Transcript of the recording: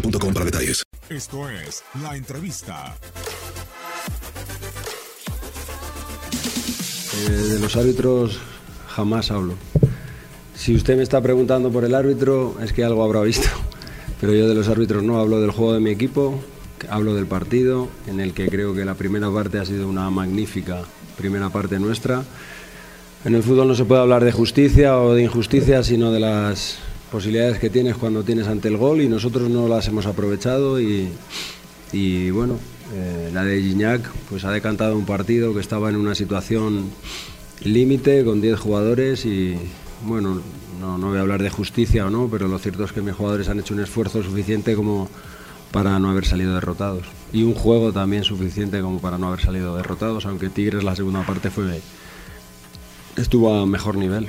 boostmobile.com para detalles. Esto es La Entrevista. Eh, de los árbitros jamás hablo. Si usted me está preguntando por el árbitro, es que algo habrá visto. Pero yo de los árbitros no hablo del juego de mi equipo, hablo del partido, en el que creo que la primera parte ha sido una magnífica primera parte nuestra. En el fútbol no se puede hablar de justicia o de injusticia, sino de las posibilidades que tienes cuando tienes ante el gol y nosotros no las hemos aprovechado y, y bueno, eh, la de Gignac pues ha decantado un partido que estaba en una situación límite con 10 jugadores y bueno, no, no voy a hablar de justicia o no, pero lo cierto es que mis jugadores han hecho un esfuerzo suficiente como para no haber salido derrotados y un juego también suficiente como para no haber salido derrotados, aunque Tigres la segunda parte fue estuvo a mejor nivel.